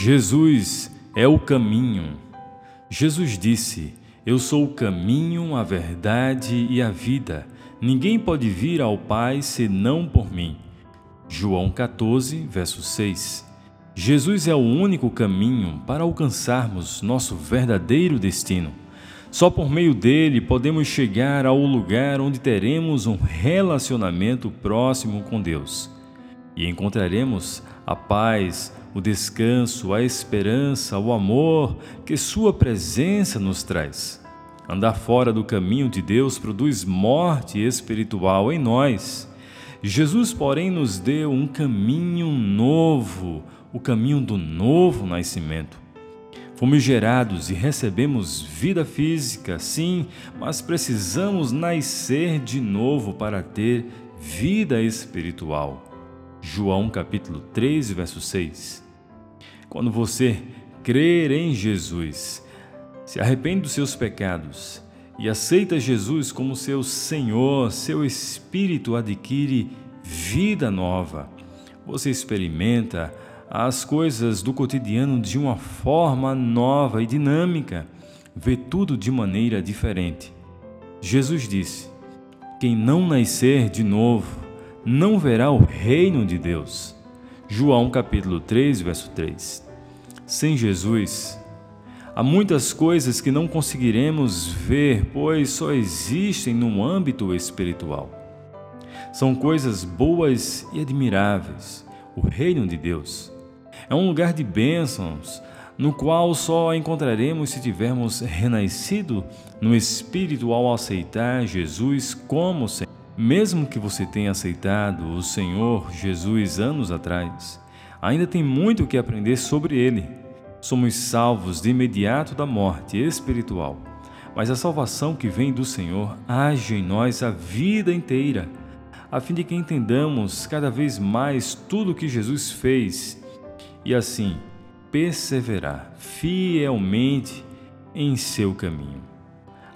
Jesus é o caminho. Jesus disse: Eu sou o caminho, a verdade e a vida. Ninguém pode vir ao Pai senão por mim. João 14, verso 6. Jesus é o único caminho para alcançarmos nosso verdadeiro destino. Só por meio dele podemos chegar ao lugar onde teremos um relacionamento próximo com Deus e encontraremos a paz, o descanso, a esperança, o amor que Sua presença nos traz. Andar fora do caminho de Deus produz morte espiritual em nós. Jesus, porém, nos deu um caminho novo, o caminho do novo nascimento. Fomos gerados e recebemos vida física, sim, mas precisamos nascer de novo para ter vida espiritual. João capítulo 3, verso 6. Quando você crer em Jesus, se arrepende dos seus pecados e aceita Jesus como seu Senhor, seu espírito adquire vida nova. Você experimenta as coisas do cotidiano de uma forma nova e dinâmica, vê tudo de maneira diferente. Jesus disse: Quem não nascer de novo não verá o reino de Deus. João capítulo 3, verso 3. Sem Jesus, há muitas coisas que não conseguiremos ver, pois só existem no âmbito espiritual. São coisas boas e admiráveis. O reino de Deus é um lugar de bênçãos, no qual só encontraremos se tivermos renascido no Espírito ao aceitar Jesus como Senhor. Mesmo que você tenha aceitado o Senhor Jesus anos atrás, ainda tem muito que aprender sobre ele. Somos salvos de imediato da morte espiritual, mas a salvação que vem do Senhor age em nós a vida inteira, a fim de que entendamos cada vez mais tudo o que Jesus fez e assim perseverar fielmente em seu caminho.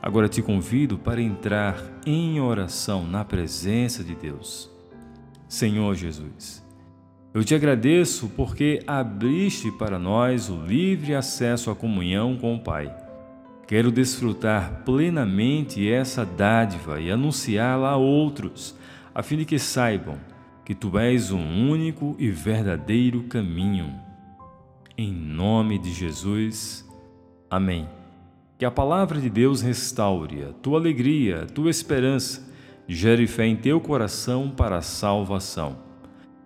Agora te convido para entrar em oração na presença de Deus. Senhor Jesus, eu te agradeço porque abriste para nós o livre acesso à comunhão com o Pai. Quero desfrutar plenamente essa dádiva e anunciá-la a outros, a fim de que saibam que tu és o único e verdadeiro caminho. Em nome de Jesus. Amém. Que a palavra de Deus restaure a tua alegria, a tua esperança, gere fé em teu coração para a salvação.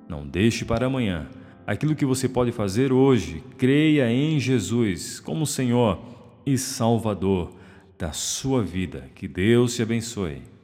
Não deixe para amanhã aquilo que você pode fazer hoje. Creia em Jesus como Senhor e Salvador da sua vida. Que Deus te abençoe.